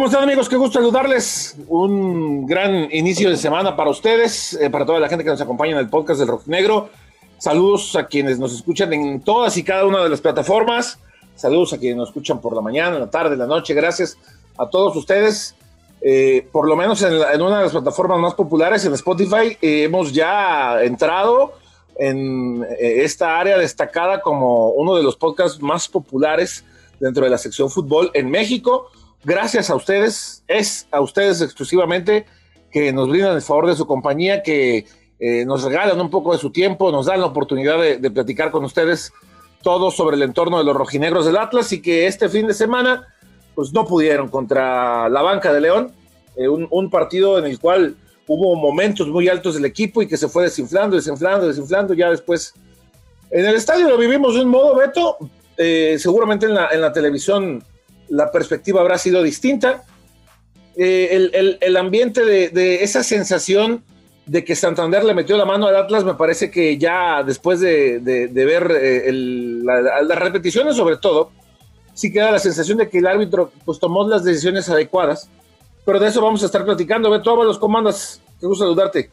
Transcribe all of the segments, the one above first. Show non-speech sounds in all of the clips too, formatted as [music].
¿Cómo están amigos? Qué gusto saludarles. Un gran inicio de semana para ustedes, eh, para toda la gente que nos acompaña en el podcast del Rock Negro. Saludos a quienes nos escuchan en todas y cada una de las plataformas. Saludos a quienes nos escuchan por la mañana, en la tarde, en la noche. Gracias a todos ustedes. Eh, por lo menos en, una de las plataformas más populares, en Spotify, eh, hemos ya entrado en esta área destacada como uno de los podcasts más populares dentro de la sección fútbol en México gracias a ustedes, es a ustedes exclusivamente que nos brindan el favor de su compañía, que eh, nos regalan un poco de su tiempo, nos dan la oportunidad de, platicar con ustedes todo sobre el entorno de los rojinegros del Atlas y que este fin de semana pues no pudieron contra la banca de León, eh, un, partido en el cual hubo momentos muy altos del equipo y que se fue desinflando, desinflando, desinflando, ya después en el estadio lo vivimos de un modo, Beto, eh, seguramente en la, en la televisión la perspectiva habrá sido distinta. Eh, el, ambiente de, esa sensación de que Santander le metió la mano al Atlas, me parece que ya después de, ver eh, las repeticiones sobre todo, sí queda la sensación de que el árbitro pues, tomó las decisiones adecuadas. Pero de eso vamos a estar platicando. Beto los comandos. Qué gusto saludarte.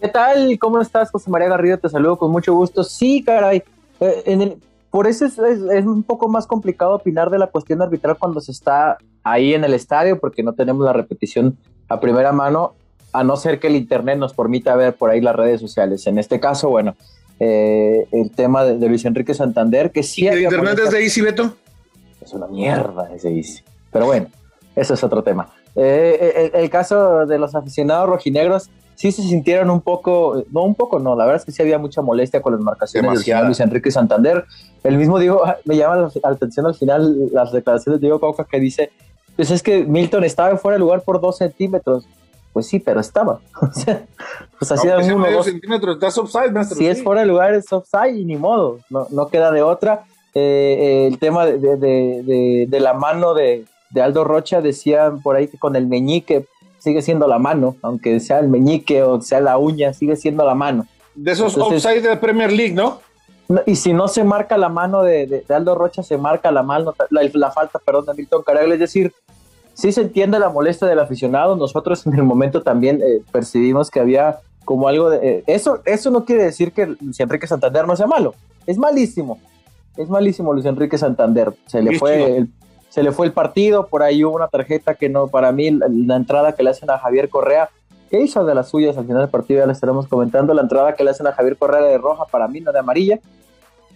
¿Qué tal? ¿Cómo estás, José María Garrido? Te saludo con mucho gusto. Sí, caray. Eh, en el, por eso es, un poco más complicado opinar de la cuestión arbitral cuando se está ahí en el estadio, porque no tenemos la repetición a primera mano, a no ser que el Internet nos permita ver por ahí las redes sociales. En este caso, bueno, eh, el tema de, Luis Enrique Santander, que sí... ¿Y el Internet es de Easy, Beto? Es una mierda ese Easy. Pero bueno, eso es otro tema. Eh, eh, el, caso de los aficionados rojinegros, sí se sintieron un poco, no un poco, no, la verdad es que sí había mucha molestia con las marcaciones de Luis Enrique Santander. El mismo digo, me llama la atención al final las declaraciones de Diego Cauca que dice, pues es que Milton estaba fuera de lugar por dos centímetros. Pues sí, pero estaba. [laughs] pues así no, uno, dos centímetros, estás offside, Si es fuera de lugar, es offside y ni modo, no, no queda de otra. Eh, eh, el tema de, de, de, de, la mano de, Aldo Rocha decía por ahí que con el meñique sigue siendo la mano, aunque sea el meñique o sea la uña, sigue siendo la mano. De esos offside de Premier League, ¿no? Y si no se marca la mano de, Aldo Rocha, se marca la mano, la, falta, perdón, de Milton Caragle. Es decir, sí se entiende la molestia del aficionado. Nosotros en el momento también eh, percibimos que había como algo de... Eh, eso, eso no quiere decir que Luis Enrique Santander no sea malo. Es malísimo. Es malísimo Luis Enrique Santander. Se le fue el, se le fue el partido, por ahí hubo una tarjeta que no, para mí, la, entrada que le hacen a Javier Correa, que hizo de las suyas al final del partido, ya le estaremos comentando, la entrada que le hacen a Javier Correa de roja, para mí no de amarilla,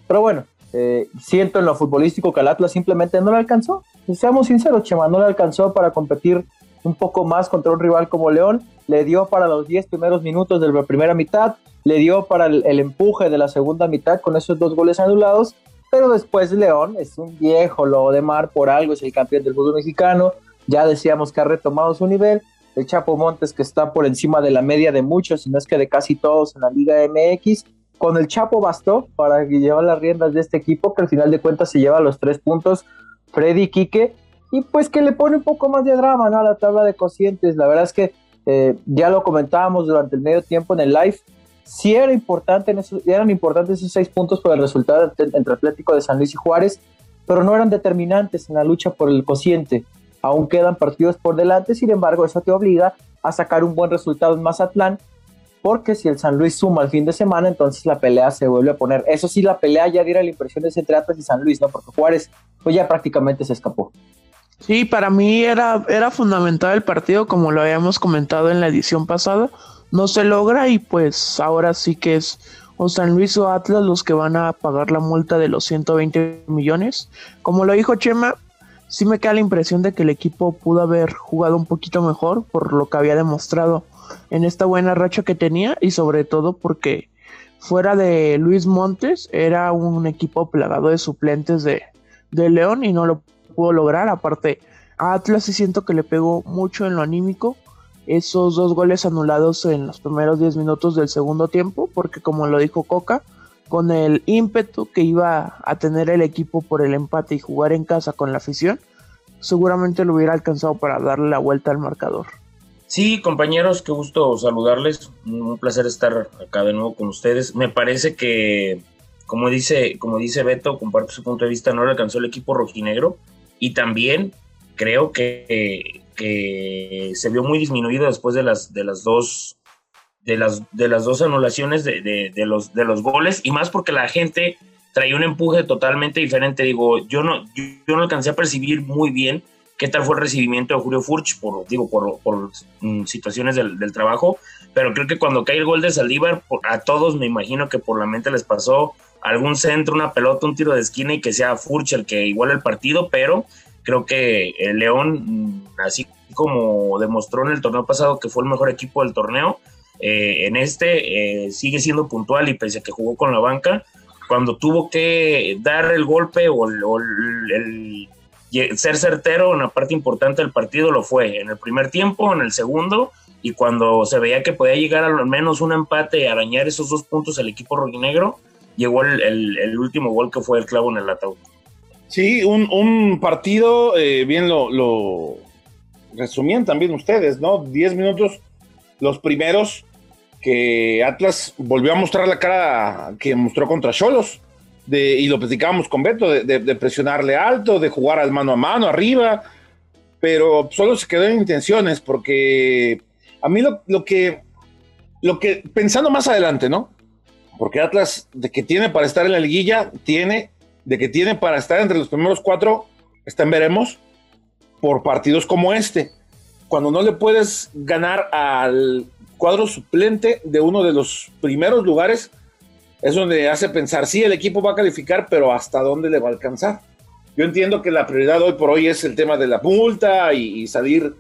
pero bueno, eh, siento en lo futbolístico que al Atlas simplemente no le alcanzó, seamos sinceros, Chema, no le alcanzó para competir un poco más contra un rival como León, le dio para los 10 primeros minutos de la primera mitad, le dio para el, el empuje de la segunda mitad con esos dos goles anulados pero después León es un viejo lobo de mar, por algo es el campeón del fútbol mexicano. Ya decíamos que ha retomado su nivel. El Chapo Montes, que está por encima de la media de muchos, si no es que de casi todos en la Liga MX. Con el Chapo bastó para llevar las riendas de este equipo, que al final de cuentas se lleva los tres puntos. Freddy Quique, y pues que le pone un poco más de drama ¿no? a la tabla de cocientes. La verdad es que eh, ya lo comentábamos durante el medio tiempo en el live sí era importante en eran importantes esos seis puntos por el resultado entre Atlético de San Luis y Juárez, pero no eran determinantes en la lucha por el cociente. Aún quedan partidos por delante, sin embargo, eso te obliga a sacar un buen resultado en Mazatlán, porque si el San Luis suma el fin de semana, entonces la pelea se vuelve a poner. Eso sí, la pelea ya diera la impresión de entre Atlas y San Luis, ¿no? Porque Juárez pues ya prácticamente se escapó. Sí, para mí era, era fundamental el partido, como lo habíamos comentado en la edición pasada, no se logra y pues ahora sí que es o San Luis o Atlas los que van a pagar la multa de los 120 millones. Como lo dijo Chema, sí me queda la impresión de que el equipo pudo haber jugado un poquito mejor por lo que había demostrado en esta buena racha que tenía y sobre todo porque fuera de Luis Montes era un equipo plagado de suplentes de, de León y no lo pudo lograr. Aparte, a Atlas sí siento que le pegó mucho en lo anímico esos dos goles anulados en los primeros 10 minutos del segundo tiempo, porque como lo dijo Coca, con el ímpetu que iba a tener el equipo por el empate y jugar en casa con la afición, seguramente lo hubiera alcanzado para darle la vuelta al marcador. Sí, compañeros, qué gusto saludarles. Un placer estar acá de nuevo con ustedes. Me parece que, como dice, como dice Beto, comparto su punto de vista, no le alcanzó el equipo rojinegro. Y también creo que que se vio muy disminuido después de las, de las dos de las, de las dos anulaciones de, de, los, de los goles y más porque la gente traía un empuje totalmente diferente. Digo, yo no, yo, no alcancé a percibir muy bien qué tal fue el recibimiento de Julio Furch por, digo, por, por mm, situaciones del, del, trabajo, pero creo que cuando cae el gol de Saldívar, a todos me imagino que por la mente les pasó algún centro, una pelota, un tiro de esquina y que sea Furch el que iguale el partido, pero creo que el León, mm, así como demostró en el torneo pasado que fue el mejor equipo del torneo, eh, en este eh, sigue siendo puntual y pese a que jugó con la banca, cuando tuvo que dar el golpe o, ser certero en una parte importante del partido lo fue en el primer tiempo, en el segundo y cuando se veía que podía llegar al menos un empate y arañar esos dos puntos el equipo rojinegro, llegó el, último gol que fue el clavo en el ataúd. Sí, un, partido, eh, bien lo, lo resumían también ustedes, ¿no? Diez minutos, los primeros, que Atlas volvió a mostrar la cara que mostró contra Cholos. De, y lo platicábamos con Beto, de, presionarle alto, de jugar al mano a mano arriba, pero solo se quedó en intenciones, porque a mí lo, lo, que, lo que, pensando más adelante, ¿no? Porque Atlas, de que tiene para estar en la liguilla, tiene, de que tiene para estar entre los primeros cuatro, está en veremos, por partidos como este. Cuando no le puedes ganar al cuadro suplente de uno de los primeros lugares, es donde hace pensar, sí, el equipo va a calificar, pero ¿hasta dónde le va a alcanzar? Yo entiendo que la prioridad hoy por hoy es el tema de la multa y, salir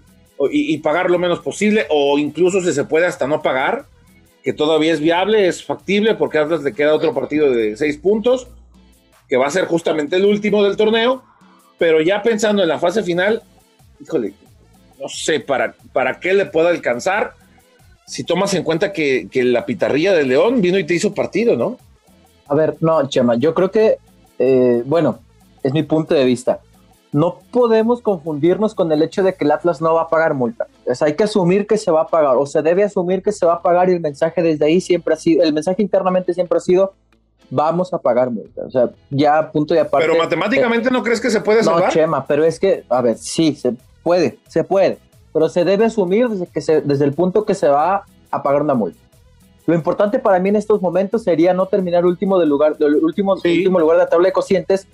y, pagar lo menos posible, o incluso si se puede hasta no pagar, que todavía es viable, es factible, porque Atlas le queda otro partido de seis puntos, que va a ser justamente el último del torneo, pero ya pensando en la fase final, híjole, no sé para, para qué le pueda alcanzar si tomas en cuenta que, la pitarrilla de León vino y te hizo partido, ¿no? A ver, no, Chema, yo creo que, eh, bueno, es mi punto de vista. No podemos confundirnos con el hecho de que el Atlas no va a pagar multa. O hay que asumir que se va a pagar, o se debe asumir que se va a pagar y el mensaje desde ahí siempre ha sido, el mensaje internamente siempre ha sido, vamos a pagar multa. O sea, ya punto de aparte. Pero matemáticamente eh, no crees que se puede salvar. No, Chema, pero es que, a ver, sí, se puede, se puede pero se debe asumir desde, que se, desde el punto que se va a pagar una multa. Lo importante para mí en estos momentos sería no terminar último, del lugar, del último, último lugar de la tabla de cocientes,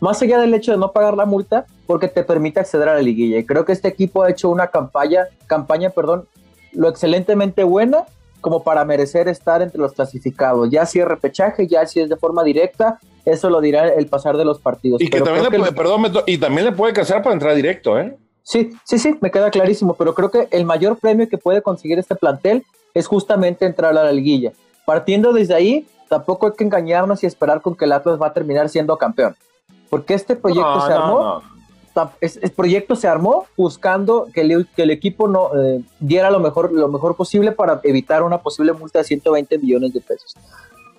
más allá del hecho de no pagar la multa, porque te permite acceder a la liguilla. Y creo que este equipo ha hecho una campaña, campaña perdón, lo excelentemente buena como para merecer estar entre los clasificados. Ya si es repechaje, ya si es de forma directa, eso lo dirá el pasar de los partidos. Y, que también, le puede, perdón, y también le puede casar para entrar directo, ¿eh? Sí, sí, sí, me queda clarísimo, pero creo que el mayor premio que puede conseguir este plantel es justamente entrar a la liguilla. Partiendo desde ahí, tampoco hay que engañarnos y esperar con que el Atlas va a terminar siendo campeón, porque este proyecto se armó, el proyecto se armó buscando que el, que el equipo no eh, diera lo mejor, lo mejor posible para evitar una posible multa de 120 millones de pesos.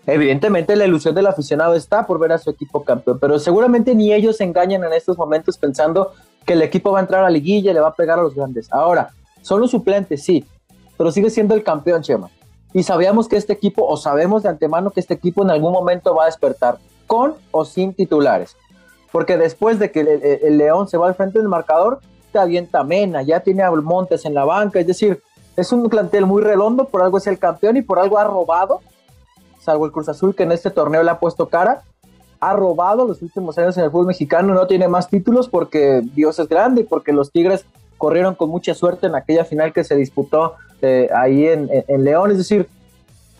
Evidentemente la ilusión del aficionado está por ver a su equipo campeón, pero seguramente ni ellos se engañan en estos momentos pensando que el equipo va a entrar a la liguilla y le va a pegar a los grandes. Ahora, son los suplentes, sí, pero sigue siendo el campeón, Chema. Y sabíamos que este equipo, o sabemos de antemano que este equipo en algún momento va a despertar, con o sin titulares. Porque después de que el, León se va al frente del marcador, te avienta Mena, ya tiene a Montes en la banca, es decir, es un plantel muy redondo, por algo es el campeón y por algo ha robado, salvo el Cruz Azul que en este torneo le ha puesto cara, ha robado los últimos años en el fútbol mexicano, no tiene más títulos porque Dios es grande porque los Tigres corrieron con mucha suerte en aquella final que se disputó eh, ahí en, León. Es decir,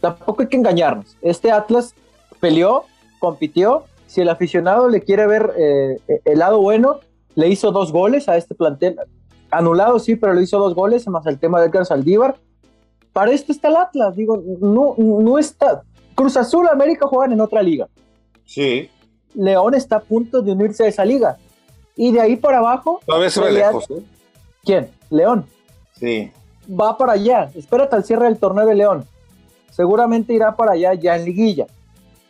tampoco hay que engañarnos. Este Atlas peleó, compitió. Si el aficionado le quiere ver eh, el lado bueno, le hizo dos goles a este plantel. Anulado, sí, pero le hizo dos goles, más el tema de Edgar Saldívar. Para esto está el Atlas. Digo, no, no está. Cruz Azul, América juegan en otra liga. Sí. León está a punto de unirse a esa liga. Y de ahí para abajo. Todavía se ve lejos, ¿eh? ¿Quién? León. Sí. Va para allá. Espérate al cierre del torneo de León. Seguramente irá para allá ya en liguilla.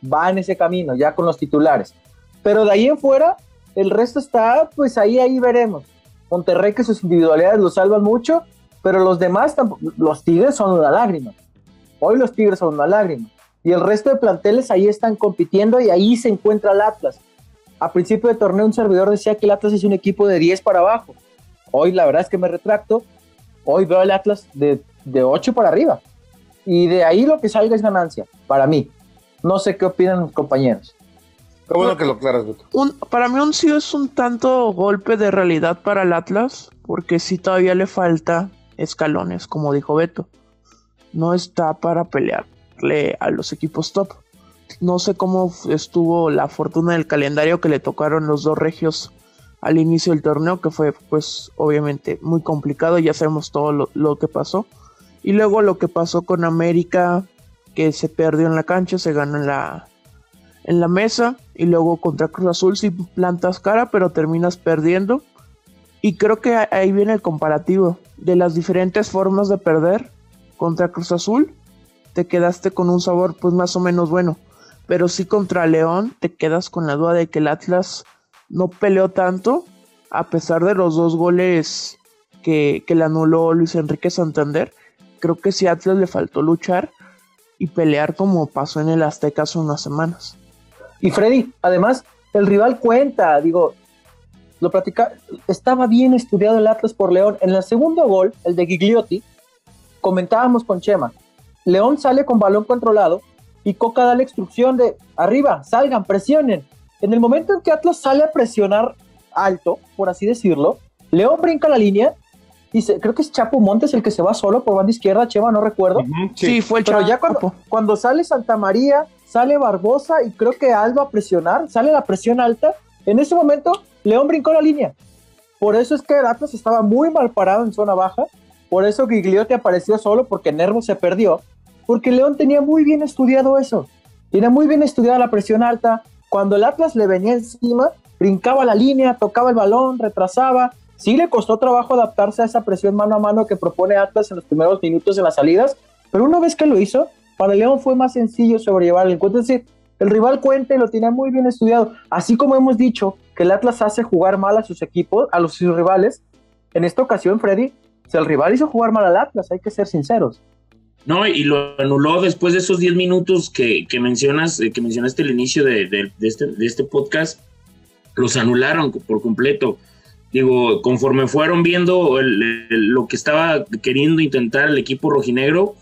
Va en ese camino, ya con los titulares. Pero de ahí en fuera, el resto está, pues ahí, ahí veremos. Monterrey que sus individualidades lo salvan mucho, pero los demás, los Tigres son una lágrima. Hoy los Tigres son una lágrima y el resto de planteles ahí están compitiendo y ahí se encuentra el Atlas. A principio del torneo un servidor decía que el Atlas es un equipo de 10 para abajo. Hoy la verdad es que me retracto. Hoy veo el Atlas de, de 8 para arriba. Y de ahí lo que salga es ganancia, para mí. No sé qué opinan los compañeros. Qué bueno que lo aclaras, un, para mí un sí es un tanto golpe de realidad para el Atlas, porque sí todavía le falta escalones, como dijo Beto. No está para pelearle a los equipos top. No sé cómo estuvo la fortuna del calendario que le tocaron los dos regios al inicio del torneo, que fue pues obviamente muy complicado, ya sabemos todo lo, que pasó. Y luego lo que pasó con América, que se perdió en la cancha, se ganó en la, en la mesa, y luego contra Cruz Azul si plantas cara, pero terminas perdiendo. Y creo que ahí viene el comparativo de las diferentes formas de perder contra Cruz Azul. Te quedaste con un sabor pues más o menos bueno. Pero sí contra León te quedas con la duda de que el Atlas no peleó tanto, a pesar de los dos goles que, le anuló Luis Enrique Santander. Creo que a Atlas le faltó luchar y pelear como pasó en el Azteca hace unas semanas. Y Freddy, además, el rival cuenta, digo, lo platica, estaba bien estudiado el Atlas por León. En el segundo gol, el de Gigliotti, comentábamos con Chema, León sale con balón controlado y Coca da la instrucción de arriba, salgan, presionen. En el momento en que Atlas sale a presionar alto, por así decirlo, León brinca la línea y creo que es Chapo Montes el que se va solo por banda izquierda, Chema, no recuerdo. sí. fue el Pero ya cuando, cuando sale Santa María, sale Barbosa y creo que Alba a presionar, sale la presión alta, en ese momento León brincó la línea. Por eso es que el Atlas estaba muy mal parado en zona baja. Por eso Gigliotti apareció solo porque Nervo se perdió. Porque León tenía muy bien estudiado eso. Tiene muy bien estudiada la presión alta. Cuando el Atlas le venía encima, brincaba la línea, tocaba el balón, retrasaba. Sí le costó trabajo adaptarse a esa presión mano a mano que propone Atlas en los primeros minutos de las salidas. Pero una vez que lo hizo, para León fue más sencillo sobrellevar el encuentro. Es decir, el rival cuente lo tiene muy bien estudiado. Así como hemos dicho que el Atlas hace jugar mal a sus equipos, a los sus rivales, en esta ocasión, Freddy, si el rival hizo jugar mal al Atlas, hay que ser sinceros. No, y lo anuló después de esos 10 minutos que, mencionas, eh, que mencionaste al inicio de, este, de este podcast, los anularon por completo. Digo, conforme fueron viendo lo que estaba queriendo intentar el equipo rojinegro,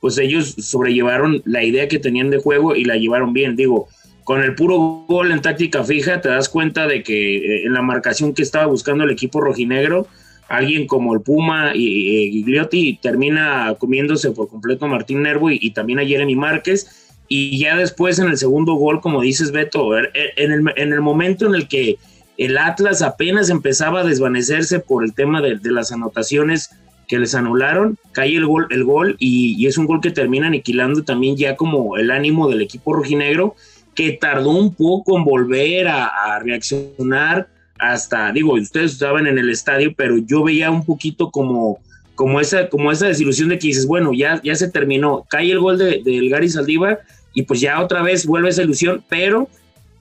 pues ellos sobrellevaron la idea que tenían de juego y la llevaron bien. Digo, con el puro gol en táctica fija, te das cuenta de que eh, en la marcación que estaba buscando el equipo rojinegro, alguien como el Puma y, Gigliotti termina comiéndose por completo a Martín Nervo y, también a Jeremy Márquez. Y ya después en el segundo gol, como dices Beto, er, er, en el, en el momento en el que el Atlas apenas empezaba a desvanecerse por el tema de, las anotaciones que les anularon, cae el gol, el gol y, es un gol que termina aniquilando también ya como el ánimo del equipo rojinegro, que tardó un poco en volver a, reaccionar hasta, digo, ustedes estaban en el estadio, pero yo veía un poquito como, como, esa, como esa desilusión de que dices, bueno, ya, ya se terminó, cae el gol del de, Gary Saldívar y pues ya otra vez vuelve esa ilusión, pero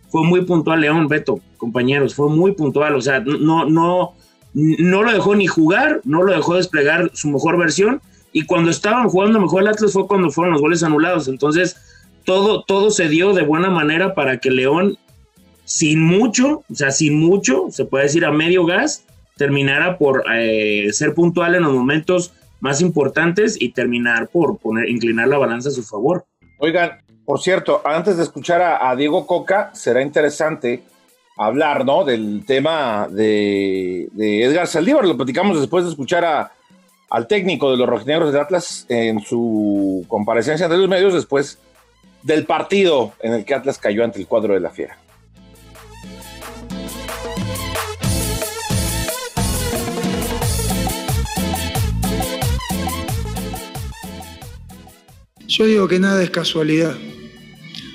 fue muy puntual León, Beto, compañeros, fue muy puntual, o sea, no, no, no lo dejó ni jugar, no lo dejó desplegar su mejor versión y cuando estaban jugando mejor el Atlas fue cuando fueron los goles anulados. Entonces, todo, todo se dio de buena manera para que León, sin mucho, o sea, sin mucho, se puede decir a medio gas, terminara por eh, ser puntual en los momentos más importantes y terminar por poner, inclinar la balanza a su favor. Oigan, por cierto, antes de escuchar a Diego Coca, será interesante hablar, ¿no? Del tema de, Edgar Saldívar. Lo platicamos después de escuchar a, al técnico de los rojinegros de Atlas en su comparecencia ante los medios después del partido en el que Atlas cayó ante el cuadro de la Fiera. Yo digo que nada es casualidad.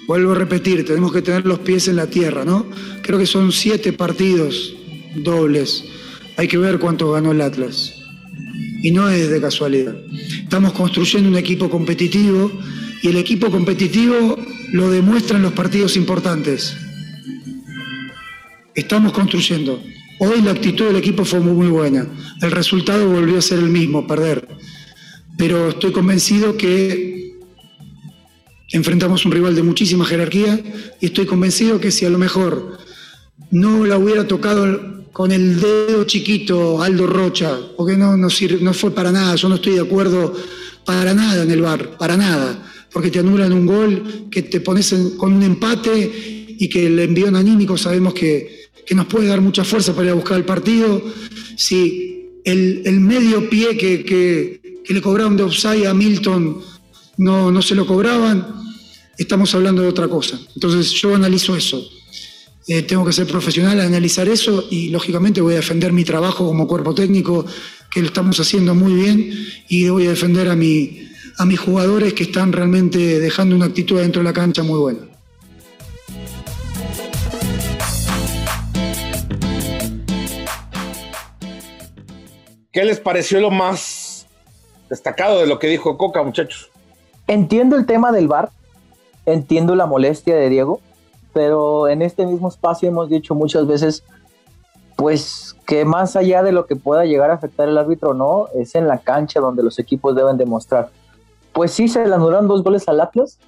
Vuelvo a repetir, tenemos que tener los pies en la tierra, ¿no? Creo que son siete partidos dobles. Hay que ver cuánto ganó el Atlas. Y no es de casualidad. Estamos construyendo un equipo competitivo y el equipo competitivo lo demuestra en los partidos importantes. Estamos construyendo. Hoy la actitud del equipo fue muy, muy buena. El resultado volvió a ser el mismo, perder. Pero estoy convencido que enfrentamos un rival de muchísima jerarquía y estoy convencido que si a lo mejor no la hubiera tocado con el dedo chiquito Aldo Rocha, porque no, no, no fue para nada, yo no estoy de acuerdo para nada en el bar, para nada, porque te anulan un gol, que te pones con un empate y que el envío anímico sabemos que, que, nos puede dar mucha fuerza para ir a buscar el partido. Si el, el medio pie que, que, que, le cobraron de offside a Milton no, no se lo cobraban, estamos hablando de otra cosa. Entonces yo analizo eso. Eh, tengo que ser profesional, analizar eso y lógicamente voy a defender mi trabajo como cuerpo técnico, que lo estamos haciendo muy bien, y voy a defender a, mi, a mis jugadores que están realmente dejando una actitud dentro de la cancha muy buena. ¿Qué les pareció lo más destacado de lo que dijo Coca, muchachos? Entiendo el tema del VAR, entiendo la molestia de Diego, pero en este mismo espacio hemos dicho muchas veces, pues que más allá de lo que pueda llegar a afectar el árbitro o no, es en la cancha donde los equipos deben demostrar. Pues sí, se le anularon dos goles al Atlas,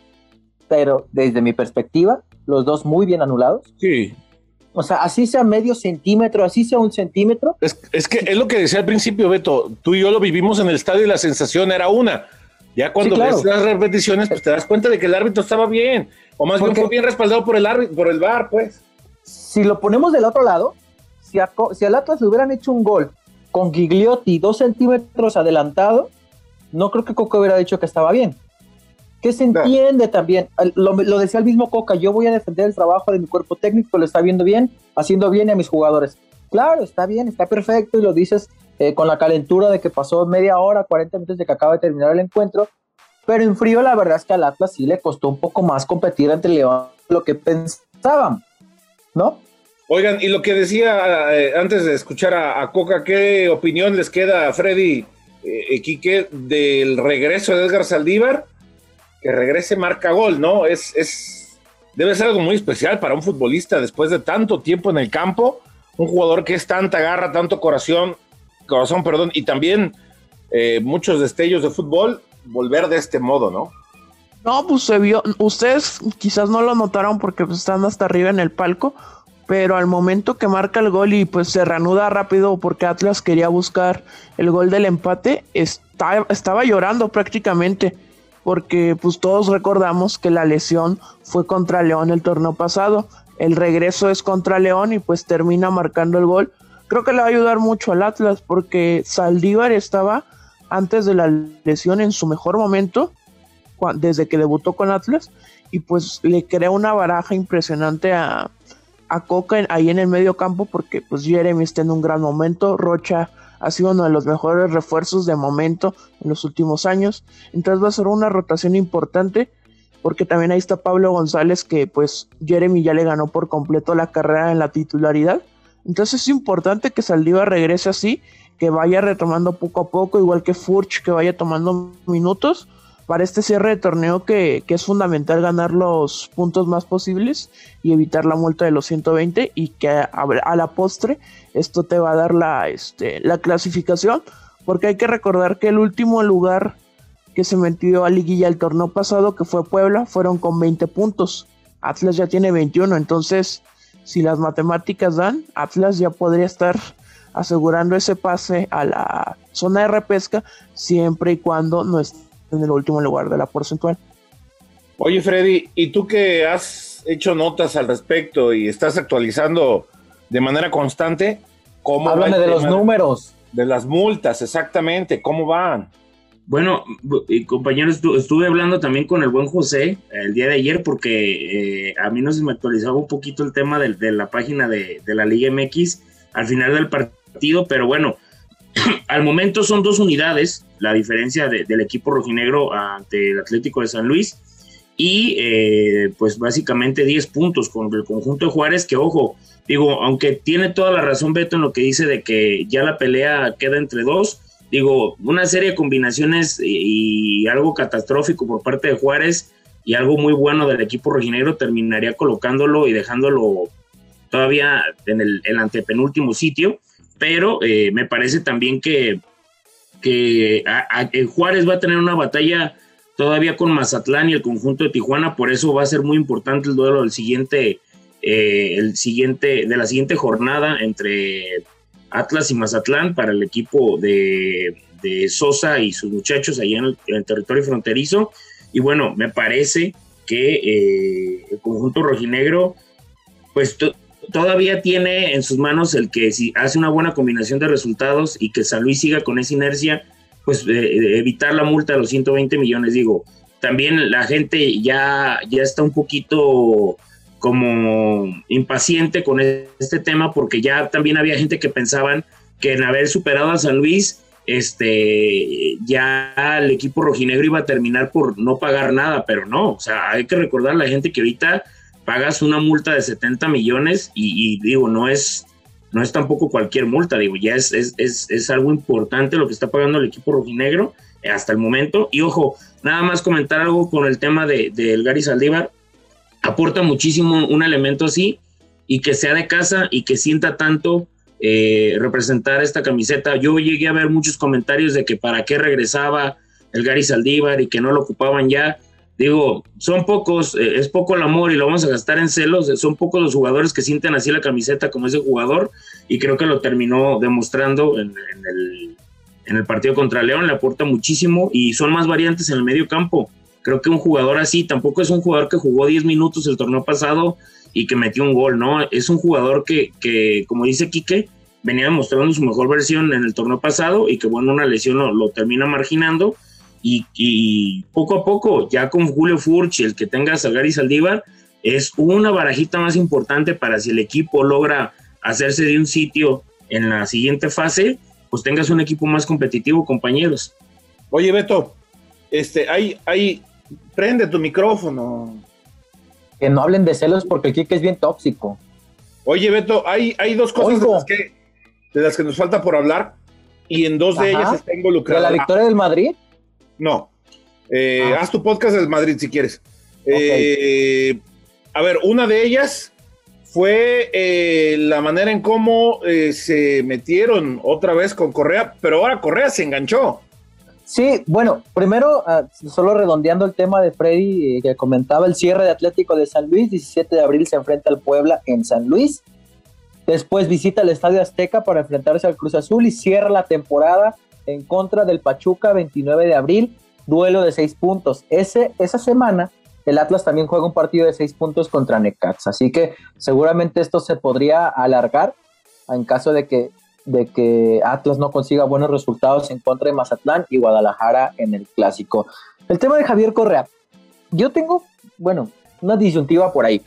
pero desde mi perspectiva, los dos muy bien anulados. Sí. O sea, así sea medio centímetro, así sea un centímetro. Es, es que es lo que decía al principio, Beto. Tú y yo lo vivimos en el estadio y la sensación era una. Ya cuando ves las repeticiones, pues te das cuenta de que el árbitro estaba bien. O más bien fue bien respaldado por el árbitro, por el VAR, pues. Si lo ponemos del otro lado, si, a, si al Atlas le hubieran hecho un gol con Gigliotti dos centímetros adelantado, no creo que Coca hubiera dicho que estaba bien. Que se entiende también, lo, lo, decía el mismo Coca, yo voy a defender el trabajo de mi cuerpo técnico, lo está viendo bien, haciendo bien a mis jugadores. Claro, está bien, está perfecto y lo dices eh, con la calentura de que pasó media hora, 40 minutos de que acaba de terminar el encuentro, pero en frío la verdad es que al Atlas sí le costó un poco más competir ante León lo que pensaban, ¿no? Oigan, y lo que decía eh, antes de escuchar a, Coca, ¿qué opinión les queda a Freddy eh, Quique del regreso de Edgar Saldívar? Que regrese marca gol, ¿no? Es, es, debe ser algo muy especial para un futbolista después de tanto tiempo en el campo, un jugador que es tanta garra, tanto corazón, corazón, perdón, y también eh, muchos destellos de fútbol, volver de este modo, ¿no? No, pues se vio, ustedes quizás no lo notaron porque pues, están hasta arriba en el palco, pero al momento que marca el gol y pues se reanuda rápido porque Atlas quería buscar el gol del empate, está, estaba llorando prácticamente porque pues todos recordamos que la lesión fue contra León el torneo pasado, el regreso es contra León y pues termina marcando el gol. Creo que le va a ayudar mucho al Atlas porque Saldívar estaba antes de la lesión en su mejor momento, desde que debutó con Atlas, y pues le crea una baraja impresionante a, a Coca ahí en el medio campo, porque pues Jeremy está en un gran momento, Rocha ha sido uno de los mejores refuerzos de momento en los últimos años, entonces va a ser una rotación importante, porque también ahí está Pablo González, que pues Jeremy ya le ganó por completo la carrera en la titularidad, entonces es importante que Saldívar regrese así que vaya retomando poco a poco, igual que Furch, que vaya tomando minutos para este cierre de torneo que, es fundamental ganar los puntos más posibles y evitar la multa de los 120 y que a, la postre esto te va a dar la, este, la clasificación. Porque hay que recordar que el último lugar que se metió a liguilla el torneo pasado que fue Puebla fueron con 20 puntos. Atlas ya tiene 21 entonces si las matemáticas dan Atlas ya podría estar asegurando ese pase a la zona de repesca siempre y cuando no esté en el último lugar de la porcentual. Oye Freddy, ¿y tú que has hecho notas al respecto y estás actualizando de manera constante? ¿Cómo Háblame de los números. De las multas, exactamente, ¿cómo van? Bueno, compañeros, estuve hablando también con el buen José el día de ayer porque eh, a mí no se me actualizaba un poquito el tema de, de la página de, de, la Liga MX al final del partido pero bueno, [clears throat] al momento son dos unidades, la diferencia del equipo rojinegro ante el Atlético de San Luis, y eh, pues básicamente 10 puntos con el conjunto de Juárez, que ojo, digo, aunque tiene toda la razón Beto en lo que dice de que ya la pelea queda entre dos, digo, una serie de combinaciones y, algo catastrófico por parte de Juárez y algo muy bueno del equipo rojinegro terminaría colocándolo y dejándolo todavía en el, antepenúltimo sitio. Pero eh, me parece también que, que Juárez va a tener una batalla todavía con Mazatlán y el conjunto de Tijuana, por eso va a ser muy importante el duelo del siguiente eh, el siguiente, de la siguiente jornada entre Atlas y Mazatlán para el equipo de, Sosa y sus muchachos allá en el, territorio fronterizo. Y bueno, me parece que eh, el conjunto rojinegro, pues todavía tiene en sus manos el que si hace una buena combinación de resultados y que San Luis siga con esa inercia, pues eh, evitar la multa de los 120 millones. Digo, también la gente ya, ya está un poquito como impaciente con este tema porque ya también había gente que pensaban que en haber superado a San Luis, este, ya el equipo rojinegro iba a terminar por no pagar nada, pero no, o sea, hay que recordar a la gente que ahorita pagas una multa de 70 millones y, digo, no es, no es tampoco cualquier multa, digo, ya es, es, es, algo importante lo que está pagando el equipo rojinegro hasta el momento. Y ojo, nada más comentar algo con el tema del de, Gary Saldívar, aporta muchísimo un elemento así y que sea de casa y que sienta tanto eh, representar esta camiseta. Yo llegué a ver muchos comentarios de que para qué regresaba el Gary Saldívar y que no lo ocupaban ya. Digo, son pocos, eh, es poco el amor y lo vamos a gastar en celos. Son pocos los jugadores que sienten así la camiseta como ese jugador y creo que lo terminó demostrando en, el, en el partido contra León. Le aporta muchísimo y son más variantes en el medio campo. Creo que un jugador así tampoco es un jugador que jugó 10 minutos el torneo pasado y que metió un gol, ¿no? Es un jugador que, que como dice Quique, venía demostrando su mejor versión en el torneo pasado y que, bueno, una lesión lo, lo termina marginando y, poco a poco, ya con Julio Furch, el que tenga a Gary Saldívar, es una barajita más importante para si el equipo logra hacerse de un sitio en la siguiente fase, pues tengas un equipo más competitivo, compañeros. Oye, Beto, este, hay, hay, prende tu micrófono. Que no hablen de celos porque el Kike es bien tóxico. Oye, Beto, hay, hay dos cosas de las, que, de las que nos falta por hablar y en dos de ellas está involucrada. ¿De la victoria del Madrid? No. Eh, ah. Haz tu podcast del Madrid si quieres. Eh, a ver, una de ellas fue eh, la manera en cómo se metieron otra vez con Correa, pero ahora Correa se enganchó. Sí, bueno, primero, ah, solo redondeando el tema de Freddy que comentaba, el cierre de Atlético de San Luis, 17 de abril se enfrenta al Puebla en San Luis. Después visita el Estadio Azteca para enfrentarse al Cruz Azul y cierra la temporada en contra del Pachuca 29 de abril, duelo de seis puntos. Ese, esa semana el Atlas también juega un partido de seis puntos contra Necaxa, así que seguramente esto se podría alargar en caso de que, de que Atlas no consiga buenos resultados en contra de Mazatlán y Guadalajara en el clásico. El tema de Javier Correa, yo tengo, bueno, una disyuntiva por ahí,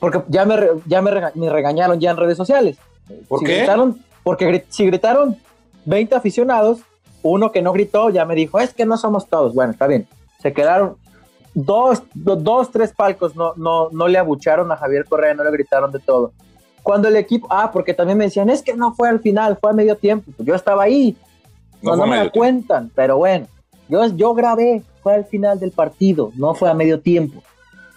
porque ya me, ya me, regañaron ya en redes sociales. ¿Por qué? porque si gritaron 20 aficionados, uno que no gritó ya me dijo, es que no somos todos. Bueno, está bien. Se quedaron dos, dos, tres palcos, no, no, no le abucharon a Javier Correa, no le gritaron de todo. Cuando el equipo, ah, porque también me decían, es que no fue al final, fue a medio tiempo. Pues yo estaba ahí, no, no, me la cuentan, pero bueno, yo, yo grabé, fue al final del partido, no fue a medio tiempo.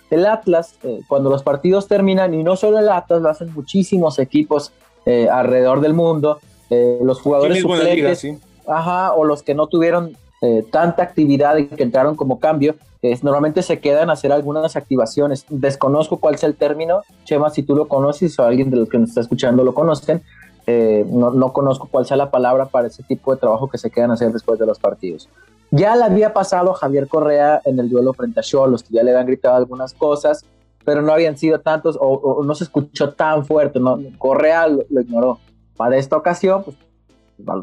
El Atlas, eh, cuando los partidos terminan, y no solo el Atlas, lo hacen muchísimos equipos eh, alrededor del mundo, eh, los jugadores suplentes, ajá, o los que no tuvieron eh, tanta actividad y que entraron como cambio, normalmente se quedan a hacer algunas activaciones. Desconozco cuál sea el término, Chema, si tú lo conoces o alguien de los que nos está escuchando lo conocen, eh, no, no, conozco cuál sea la palabra para ese tipo de trabajo que se quedan a hacer después de los partidos. Ya le había pasado Javier Correa en el duelo frente a Cholos, que ya le habían gritado algunas cosas, pero no habían sido tantos o, no se escuchó tan fuerte. ¿no? Correa lo ignoró. Para esta ocasión, pues,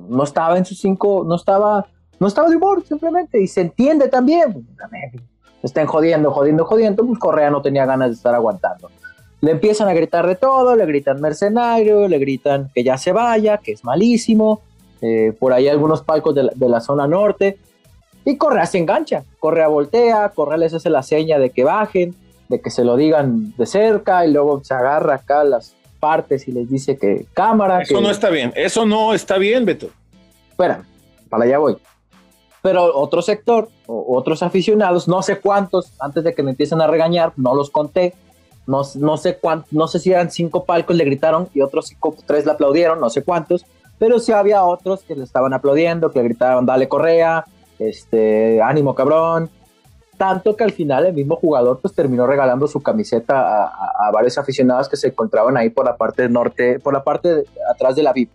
no estaba en sus cinco, no estaba, no estaba de humor simplemente, y se entiende también. Estén jodiendo, jodiendo, jodiendo, pues Correa no tenía ganas de estar aguantando. Le empiezan a gritar de todo, le gritan mercenario, le gritan que ya se vaya, que es malísimo, eh, por ahí algunos palcos de la, zona norte, y Correa se engancha, Correa voltea, Correa les hace la seña de que bajen, de que se lo digan de cerca, y luego se agarra acá las, partes y les dice que cámara. Eso no está bien, eso no está bien, Beto. Espera, para allá voy. Pero otro sector, otros aficionados, no sé cuántos, antes de que me empiecen a regañar, no los conté, no, no sé cuántos, no sé si eran cinco palcos le gritaron y otros cinco, tres le aplaudieron, no sé cuántos, pero sí había otros que le estaban aplaudiendo, que le gritaban, dale correa, este, ánimo cabrón. tanto que al final el mismo jugador pues terminó regalando su camiseta a, varios aficionados que se encontraban ahí por la parte norte, por la parte atrás de la VIP.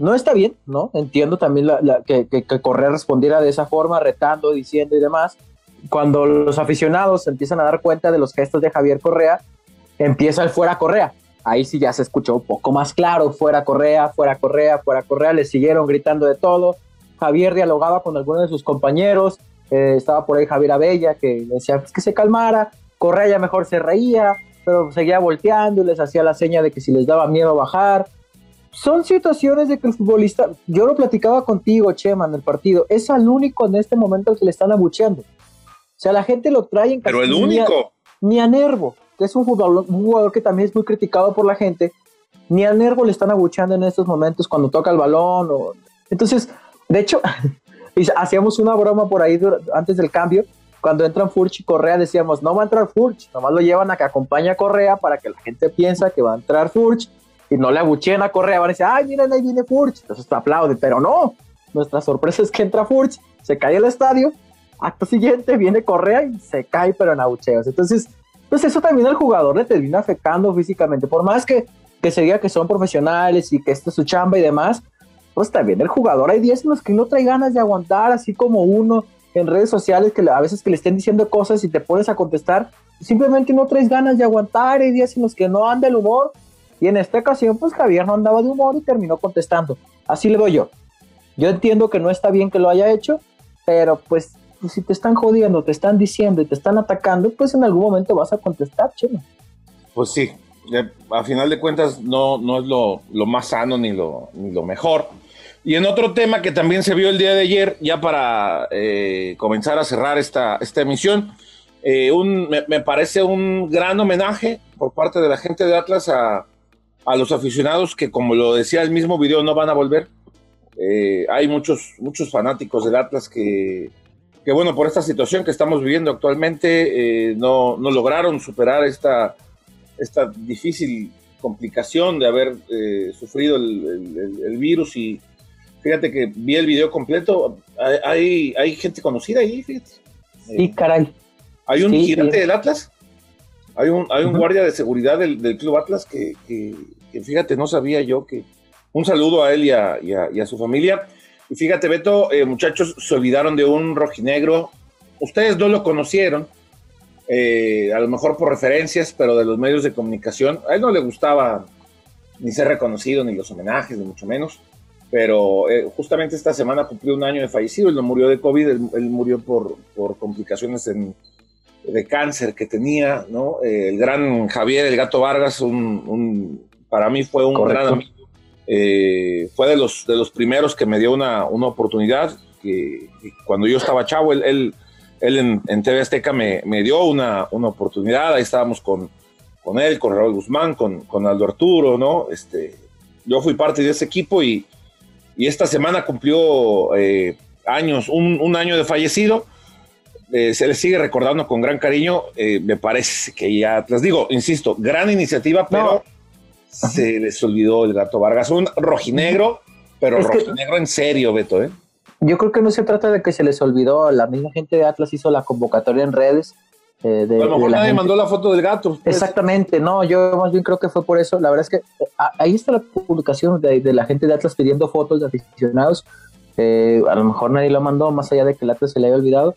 No está bien, ¿no? Entiendo también la, que, que, Correa respondiera de esa forma, retando, diciendo y demás. Cuando los aficionados empiezan a dar cuenta de los gestos de Javier Correa, empieza el fuera Correa. Ahí sí ya se escuchó un poco más claro, fuera Correa, fuera Correa, fuera Correa, le siguieron gritando de todo. Javier dialogaba con algunos de sus compañeros, eh, estaba por ahí Javier Abella que decía pues, que se calmara, Correa ya mejor se reía, pero seguía volteando y les hacía la seña de que si les daba miedo bajar. Son situaciones de que el futbolista, yo lo platicaba contigo, Chema, en el partido, es al único en este momento al que le están abucheando. O sea, la gente lo trae en Pero el único. Ni a, Nervo, que es un jugador, un jugador que también es muy criticado por la gente, ni a Nervo le están abucheando en estos momentos cuando toca el balón. O... Entonces, de hecho, [laughs] hacíamos una broma por ahí antes del cambio. Cuando entran Furch y Correa decíamos, no va a entrar Furch, nomás lo llevan a que acompañe a Correa para que la gente piensa que va a entrar Furch y no le abucheen a Correa, van a decir, ay, miren, ahí viene Furch, entonces te aplaude, pero no, nuestra sorpresa es que entra Furch, se cae el estadio, acto siguiente viene Correa y se cae, pero en abucheos. Entonces, pues eso también al jugador le termina afectando físicamente, por más que, que se diga que son profesionales y que esta es su chamba y demás, pues también el jugador, hay días en los que no trae ganas de aguantar, así como uno en redes sociales que a veces que le estén diciendo cosas y te pones a contestar, simplemente no traes ganas de aguantar, hay días en los que no anda el humor, y en esta ocasión pues Javier no andaba de humor y terminó contestando, así le doy yo. Yo entiendo que no está bien que lo haya hecho, pero pues, pues si te están jodiendo, te están diciendo y te están atacando, pues en algún momento vas a contestar, chino. Pues sí, a final de cuentas no, no es lo, lo más sano ni lo, ni lo mejor y en otro tema que también se vio el día de ayer, ya para eh, comenzar a cerrar esta, esta emisión, eh, un, me, parece un gran homenaje por parte de la gente de Atlas a, a los aficionados que, como lo decía el mismo video, no van a volver. Eh, hay muchos, muchos fanáticos del Atlas que, que, bueno, por esta situación que estamos viviendo actualmente, no, no, lograron superar esta, esta difícil complicación de haber sufrido el, el, el virus y, Fíjate que vi el video completo. Hay, hay gente conocida ahí, fíjate. Sí, caray. Hay un gigante del Atlas. Hay un, hay un guardia de seguridad del, Club Atlas que, fíjate, no sabía yo que. Un saludo a él y a, y a, su familia. Y fíjate, Beto, eh, muchachos, se olvidaron de un rojinegro. Ustedes no lo conocieron, eh, a lo mejor por referencias, pero de los medios de comunicación. A él no le gustaba ni ser reconocido, ni los homenajes, ni mucho menos pero eh, justamente esta semana cumplió un año de fallecido, él no murió de COVID, él, murió por, por complicaciones de cáncer que tenía, ¿no? Eh, el gran Javier, el gato Vargas, un, para mí fue un gran amigo, eh, fue de los, de los primeros que me dio una, una oportunidad, que, cuando yo estaba chavo, él, él, él en, en, TV Azteca me, me dio una, una, oportunidad, ahí estábamos con, con él, con Raúl Guzmán, con, con Aldo Arturo, ¿no? Este, yo fui parte de ese equipo y y esta semana cumplió eh, años, un, año de fallecido. Eh, se le sigue recordando con gran cariño. Eh, me parece que ya, les digo, insisto, gran iniciativa, pero se les olvidó el gato Vargas. Un rojinegro, pero rojinegro en serio, Beto. ¿eh? Yo creo que no se trata de que se les olvidó. La misma gente de Atlas hizo la convocatoria en redes eh, a lo mejor nadie mandó la foto del gato. Pues. Exactamente, no, yo más bien creo que fue por eso. La verdad es que ahí está la publicación de, la gente de Atlas pidiendo fotos de aficionados. Eh, a lo mejor nadie lo mandó, más allá de que el Atlas se le haya olvidado.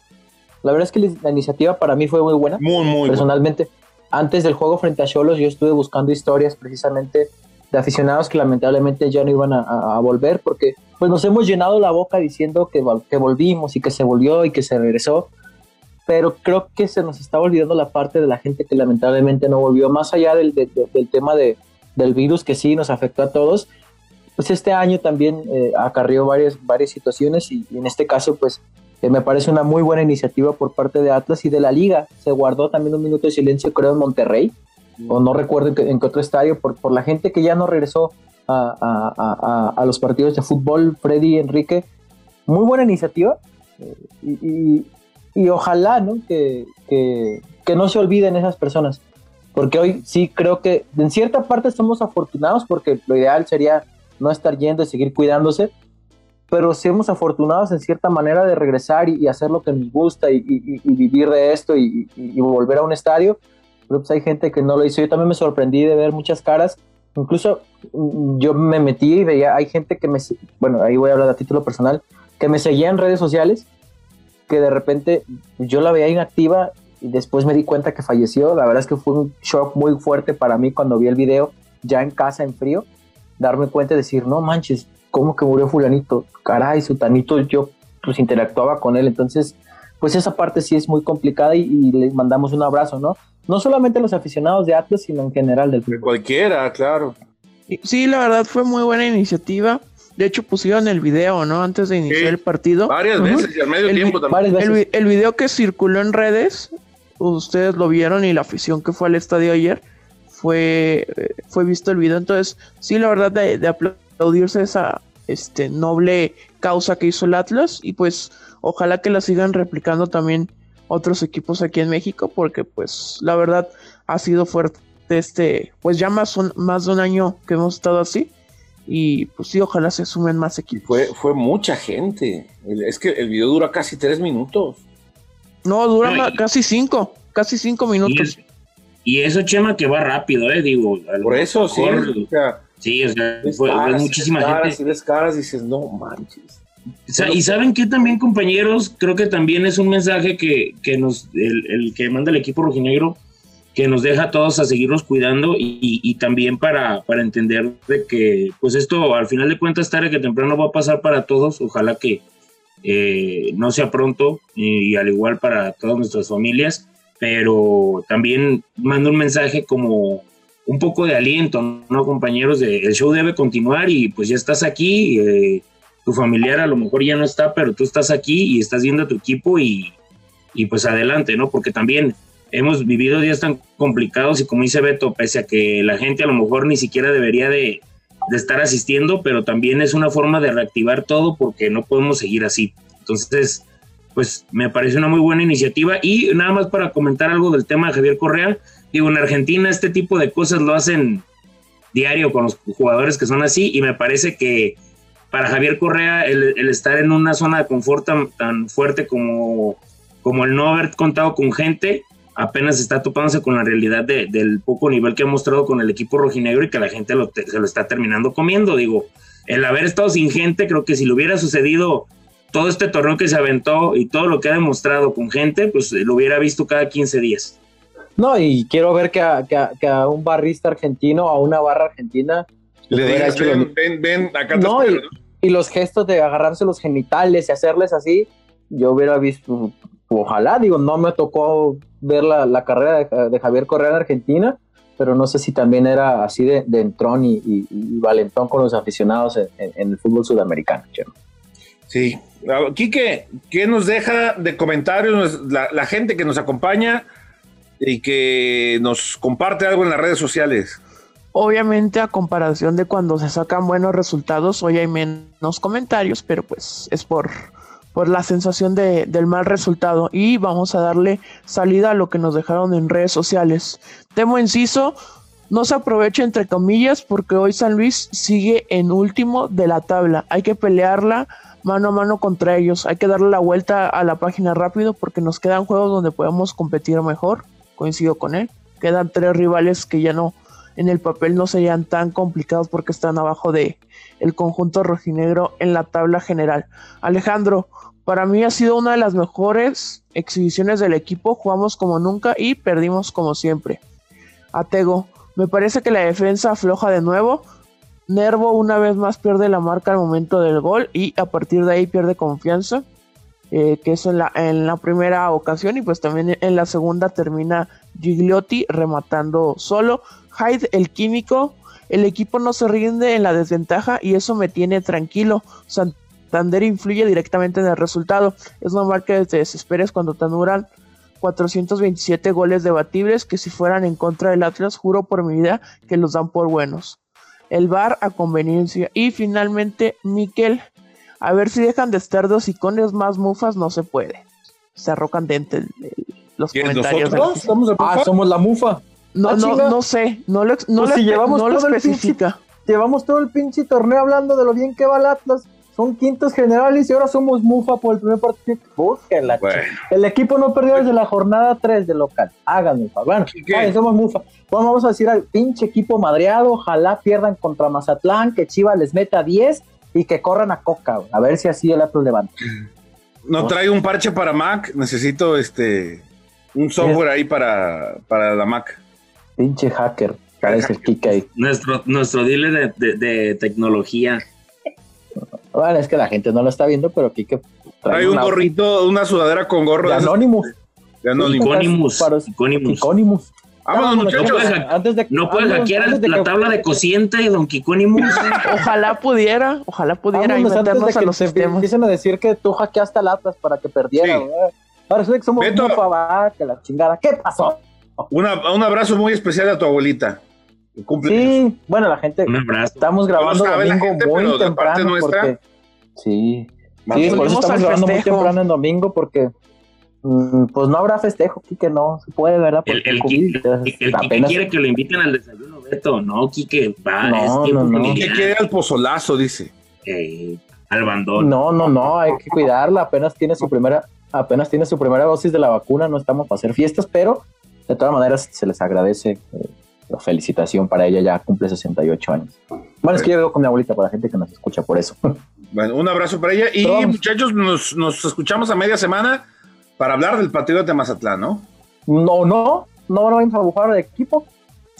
La verdad es que la iniciativa para mí fue muy buena. Muy, muy Personalmente, antes del juego frente a Cholos, yo estuve buscando historias precisamente de aficionados que lamentablemente ya no iban a, volver porque pues nos hemos llenado la boca diciendo que, que volvimos y que se volvió y que se regresó. Pero creo que se nos está olvidando la parte de la gente que lamentablemente no volvió, más allá del, del tema de, del virus que sí nos afectó a todos, pues este año también eh, acarrió varias, varias situaciones y, en este caso pues eh, me parece una muy buena iniciativa por parte de Atlas y de la liga. Se guardó también un minuto de silencio creo en Monterrey, o no recuerdo en qué, otro estadio, por, por la gente que ya no regresó a, a, a, los partidos de fútbol, Freddy Enrique. Muy buena iniciativa. Eh, y, y ojalá ¿no? Que, no se olviden esas personas. Porque hoy sí creo que en cierta parte estamos afortunados porque lo ideal sería no estar yendo y seguir cuidándose. Pero somos afortunados en cierta manera de regresar y, hacer lo que nos gusta y, vivir de esto y, volver a un estadio. Pero pues hay gente que no lo hizo. Yo también me sorprendí de ver muchas caras. Incluso mm, yo me metí y veía, hay gente que me, bueno, ahí voy a hablar a título personal, que me seguía en redes sociales, que de repente yo la veía inactiva y después me di cuenta que falleció. La verdad es que fue un shock muy fuerte para mí cuando vi el video ya en casa en frío, darme cuenta y decir, no manches, ¿cómo que murió fulanito? Caray, sutanito, yo pues interactuaba con él, entonces pues esa parte sí es muy complicada y, le mandamos un abrazo, ¿no? No solamente a los aficionados de Atlas, sino en general del fútbol. Cualquiera, claro. Sí, la verdad fue muy buena iniciativa. De hecho, pusieron el video, ¿no? Antes de iniciar el partido. Varias veces y al medio tiempo también. El, el, video que circuló en redes, ustedes lo vieron y la afición que fue al estadio ayer, fue, fue visto el video. Entonces, sí, la verdad, de, de aplaudirse esa este, noble causa que hizo el Atlas y pues ojalá que la sigan replicando también otros equipos aquí en México porque pues la verdad ha sido fuerte este pues ya más, más de un año que hemos estado así y pues sí ojalá se sumen más equipos. Fue, fue mucha gente. Es que el video dura casi tres minutos. No dura casi cinco casi cinco minutos. y, eso Chema que va rápido eh digo por eso sí Sí, o sea, fue, muchísima gente. Si ves caras, dices, no manches. y saben que también, compañeros, creo que también es un mensaje que, que nos, el, que manda el equipo rojinegro, que nos deja a todos a seguirnos cuidando y, y, también para, para entender de que, pues esto al final de cuentas, tarde que temprano va a pasar para todos. Ojalá que eh, no sea pronto y, al igual para todas nuestras familias, pero también manda un mensaje como un poco de aliento, ¿no, compañeros? De, el show debe continuar y pues ya estás aquí, eh, tu familiar a lo mejor ya no está, pero tú estás aquí y estás viendo a tu equipo y, y pues adelante, ¿no? Porque también hemos vivido días tan complicados y como dice Beto, pese a que la gente a lo mejor ni siquiera debería de, de estar asistiendo, pero también es una forma de reactivar todo porque no podemos seguir así. Entonces, pues me parece una muy buena iniciativa y nada más para comentar algo del tema de Javier Correa, Digo, en Argentina este tipo de cosas lo hacen diario con los jugadores que son así y me parece que para Javier Correa el, estar en una zona de confort tan, fuerte como, como el no haber contado con gente, apenas está topándose con la realidad del poco nivel que ha mostrado con el equipo rojinegro y que la gente se lo está terminando comiendo. Digo, el haber estado sin gente, creo que si le hubiera sucedido todo este torneo que se aventó y todo lo que ha demostrado con gente, pues lo hubiera visto cada 15 días. No, y quiero ver que a, que a, un barrista argentino, a una barra argentina, le digas, ven, ven, acá no, y, los gestos de agarrarse los genitales y hacerles así, yo hubiera visto, ojalá, digo, no me tocó ver la, carrera de, Javier Correa en Argentina, pero no sé si también era así de, de entrón y, valentón con los aficionados en, el fútbol sudamericano. Sí. Quique, ¿qué nos deja de comentarios la gente que nos acompaña? Y que nos comparte algo en las redes sociales. Obviamente a comparación de cuando se sacan buenos resultados, hoy hay menos comentarios, pero pues es por, por la sensación de, del mal resultado. Y vamos a darle salida a lo que nos dejaron en redes sociales. Temo inciso, no se aproveche entre comillas porque hoy San Luis sigue en último de la tabla. Hay que pelearla mano a mano contra ellos. Hay que darle la vuelta a la página rápido porque nos quedan juegos donde podemos competir mejor coincido con él. Quedan tres rivales que ya no, en el papel no serían tan complicados porque están abajo de el conjunto rojinegro en la tabla general. Alejandro, para mí ha sido una de las mejores exhibiciones del equipo. Jugamos como nunca y perdimos como siempre. Atego, me parece que la defensa afloja de nuevo. Nervo una vez más pierde la marca al momento del gol y a partir de ahí pierde confianza. Eh, que es en la, en la primera ocasión y pues también en la segunda termina Gigliotti rematando solo. Hyde, el químico, el equipo no se rinde en la desventaja y eso me tiene tranquilo. Santander influye directamente en el resultado. Es normal que te desesperes cuando te anulan 427 goles debatibles que si fueran en contra del Atlas, juro por mi vida que los dan por buenos. El VAR a conveniencia. Y finalmente, Miquel a ver si dejan de estar dos icones más mufas, no se puede. Se arrocan dentro los comentarios. ah, somos la mufa. No, ah, no, no sé, no lo, no pues llevamos todo especifica. El llevamos todo el pinche torneo hablando de lo bien que va el Atlas son quintos generales y ahora somos mufa por el primer partido. Búsquenla. Bueno. El equipo no perdió desde la jornada 3 de local. Háganme, favor. Bueno, somos mufa. Bueno, vamos a decir al pinche equipo madreado. Ojalá pierdan contra Mazatlán, que Chivas les meta 10 y que corran a Coca. A ver si así el Atlas levanta. No traigo un parche para Mac, necesito este un software ahí para, para la Mac. Pinche hacker. Parece el kick ahí. Nuestro, nuestro dealer de, de- de tecnología. Bueno, es que la gente no lo está viendo, pero Kike Trae un una- gorrito, una sudadera con gorro de de Anonymous. de Anonymous. Iconimus. Iconimus. Iconimus. Vámonos, muchachos. No puedes, Antes de- no puedes hackear antes de la que- tabla de cociente de Don Kikonimus. [laughs] Ojalá pudiera, ojalá pudiera y Vámonos antes de meternos a que los sistemas. empiecen a decir que tú hackeaste al Atlas para que perdiera. Sí. Ahora que somos Beto. va, que la chingada. ¿Qué pasó? Una- un abrazo muy especial a tu abuelita. Sí, bueno, la gente, Un abrazo. estamos grabando No domingo gente, muy temprano nuestra, porque sí, sí, por eso estamos grabando muy temprano en domingo porque pues no habrá festejo, que no se puede, ¿verdad? El, Porque el, COVID, Quique- entonces, el Quique apenas- quiere que lo inviten al desayuno, Beto. No, Quique, va, No, es tiempo no, no. ¿Qué quiere al pozolazo? Dice. Eh, al bandón. No, no, no, hay que cuidarla. Apenas tiene su primera, apenas tiene su primera dosis de la vacuna. No estamos para hacer fiestas, pero de todas maneras se les agradece eh, la felicitación para ella. Ya cumple 68 años. Bueno, es que yo vivo con mi abuelita para la gente que nos escucha por eso. Bueno, un abrazo para ella. Y muchachos, nos, nos escuchamos a media semana para hablar del partido de Mazatlán, ¿no? No, no, no, no vamos a bujar de equipo.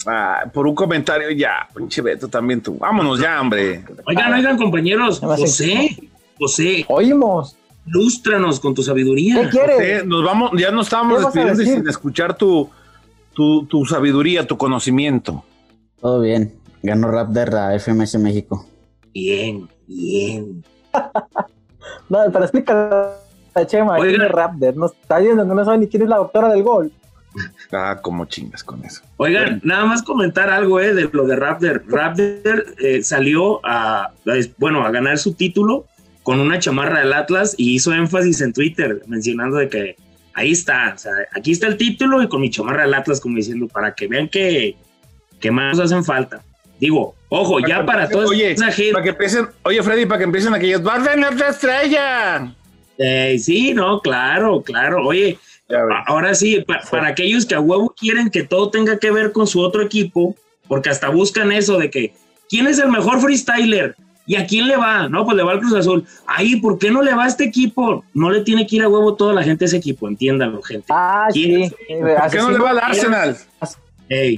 Ah, por un comentario ya, pinche Beto también tú. Vámonos ya, hombre. Oigan, oigan, compañeros. José, José, Oímos. lústranos con tu sabiduría. ¿Qué quieres? Nos vamos, ya nos estábamos ¿Qué vas a despidiendo sin escuchar tu, tu, tu sabiduría, tu conocimiento. Todo bien. Ganó Raptor a FMS México. Bien, bien. [laughs] No, pero explica Chema, Oiga. ¿quién es Raptor? No está viendo, no sabe ni quién es la doctora del gol. Ah, como chingas con eso. Oigan, nada más comentar algo eh, de lo de Raptor. Raptor eh, salió a, bueno, a ganar su título con una chamarra del Atlas y hizo énfasis en Twitter mencionando de que ahí está, o sea, aquí está el título y con mi chamarra del Atlas como diciendo para que vean que, que más nos hacen falta. Digo, ojo, Para ya que para empiecen- toda oye, esa gente. Para que empiecen, oye, Freddy, para que empiecen aquellos, ¡va a ganar otra estrella! Eh, sí, no, claro, claro. Oye, ahora sí, pa- para aquellos que a huevo quieren que todo tenga que ver con su otro equipo, porque hasta buscan eso de que, ¿quién es el mejor freestyler? ¿Y a quién le va? No, pues le va al Cruz Azul. Ahí, ¿por qué no le va a este equipo? No le tiene que ir a huevo toda la gente a ese equipo, entiéndanlo, gente. Ah, ¿Quién? sí. ¿Por qué no le va al Arsenal? Ey,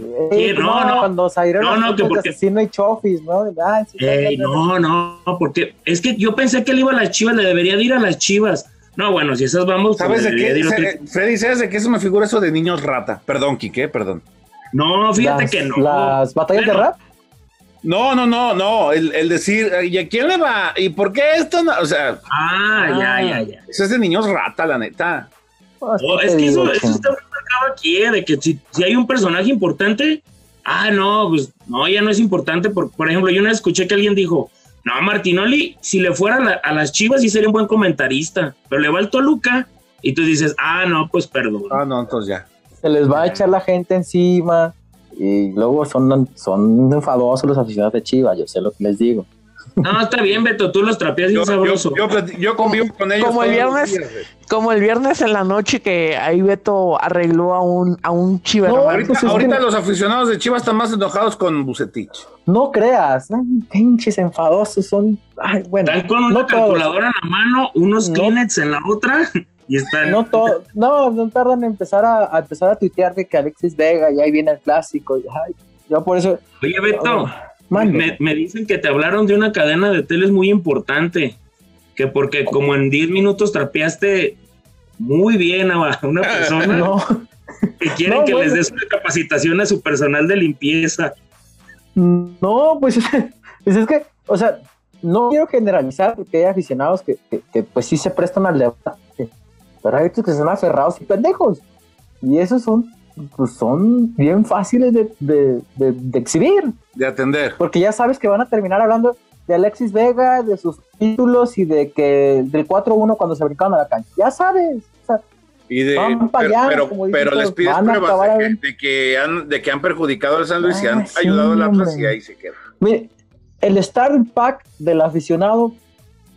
no, no, Cuando salieron No, no, que porque- asesino y chofis, ¿no? Ah, sí, Ey, no, no, porque es que yo pensé que él iba a las chivas, le debería de ir a las chivas. No, bueno, si esas vamos, pues ¿Sabes de qué? Se- Freddy, ¿sabes de qué se me figura eso de niños rata? Perdón, Quique, perdón. No, fíjate las, que no. Las batallas Bueno, de rap. No, no, no, no. El, el decir, ¿y a quién le va? ¿Y por qué esto? No? O sea, Ah, ya, ya, ya. eso es de niños rata, la neta. Pues, Oh, ¿qué es que eso, eso está muy marcado aquí, ¿eh? de que si, si hay un personaje importante, ah, no, pues no, ya no es importante. Por, por ejemplo, yo una vez escuché que alguien dijo, no, Martinoli, si le fuera la- a las chivas, sí sería un buen comentarista, pero le va al Toluca y tú dices, ah, no, pues perdón. Ah, no, entonces ya. Se les va a echar la gente encima y luego son, son enfadosos los aficionados de Chivas, yo sé lo que les digo. No, está bien, Beto, tú los trapeas bien Yo, yo, yo, convivo con ellos. como el viernes. días. Como el viernes en la noche que ahí Beto arregló a un, a un No. Ahorita, pues es ahorita que- los aficionados de Chivas están más enojados con Bucetich. No creas, ¿no? pinches enfadosos son. Ay, bueno, Están con una no todos, calculadora en la mano, unos No. Kleenex en la otra y están... no todos, no, no tardan en empezar a, a empezar a tuitear de que Alexis Vega y ahí viene el clásico. y, ay, yo por eso. Oye, Beto, Mande. Me, me dicen que te hablaron de una cadena de teles muy importante, que porque como en 10 minutos trapeaste muy bien a [laughs] una persona [laughs] No, que quieren no, que les des una capacitación a su personal de limpieza. no, pues, pues es que, o sea, no quiero generalizar porque hay aficionados que, que, que, pues sí se prestan al debate, pero hay otros que son aferrados y pendejos. Y esos son, pues son bien fáciles de, de, de- de exhibir, De atender. porque ya sabes que van a terminar hablando de Alexis Vega, de sus títulos y de que del 4-1 cuando se brincaron a la cancha. Ya sabes. o sea, Y de, Van pero, allá, pero, como pero les pides pruebas de que, de que han, de que han perjudicado al San Luis y han sí, ayudado al Atlas y ahí se queda. Mire, el starting pack del aficionado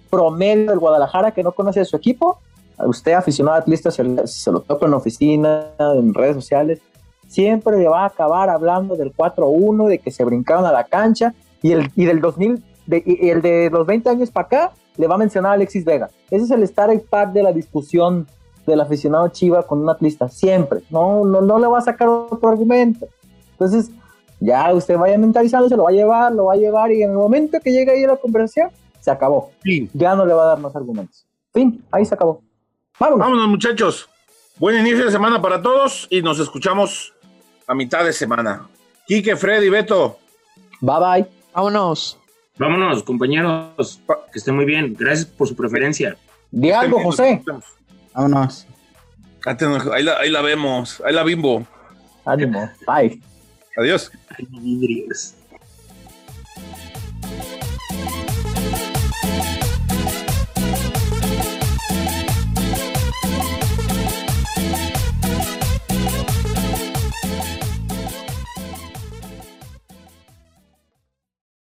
promedio del Guadalajara que no conoce a su equipo, usted aficionado atlista se, se lo toca en la oficina, en redes sociales, siempre le va a acabar hablando del 4-1, de que se brincaron a la cancha y el y del 2000 de, y el de los 20 años para acá le va a mencionar a Alexis Vega. Ese es el estar y par de la discusión del aficionado Chiva con un atlista, siempre. No, no, no le va a sacar otro argumento. Entonces, ya usted vaya mentalizando, se lo va a llevar, lo va a llevar y en el momento que llegue ahí a la conversación, se acabó. Ya no le va a dar más argumentos. Fin, ahí se acabó. Vámonos. Vámonos, muchachos. Buen inicio de semana para todos y nos escuchamos a mitad de semana. Quique, Freddy, Beto. Bye bye. Vámonos. Vámonos, compañeros. Que estén muy bien. Gracias por su preferencia. Algo, José. Vámonos. Ahí la, ahí la vemos. Ahí la bimbo. Ánimo. Bye. Adiós. Vidrios.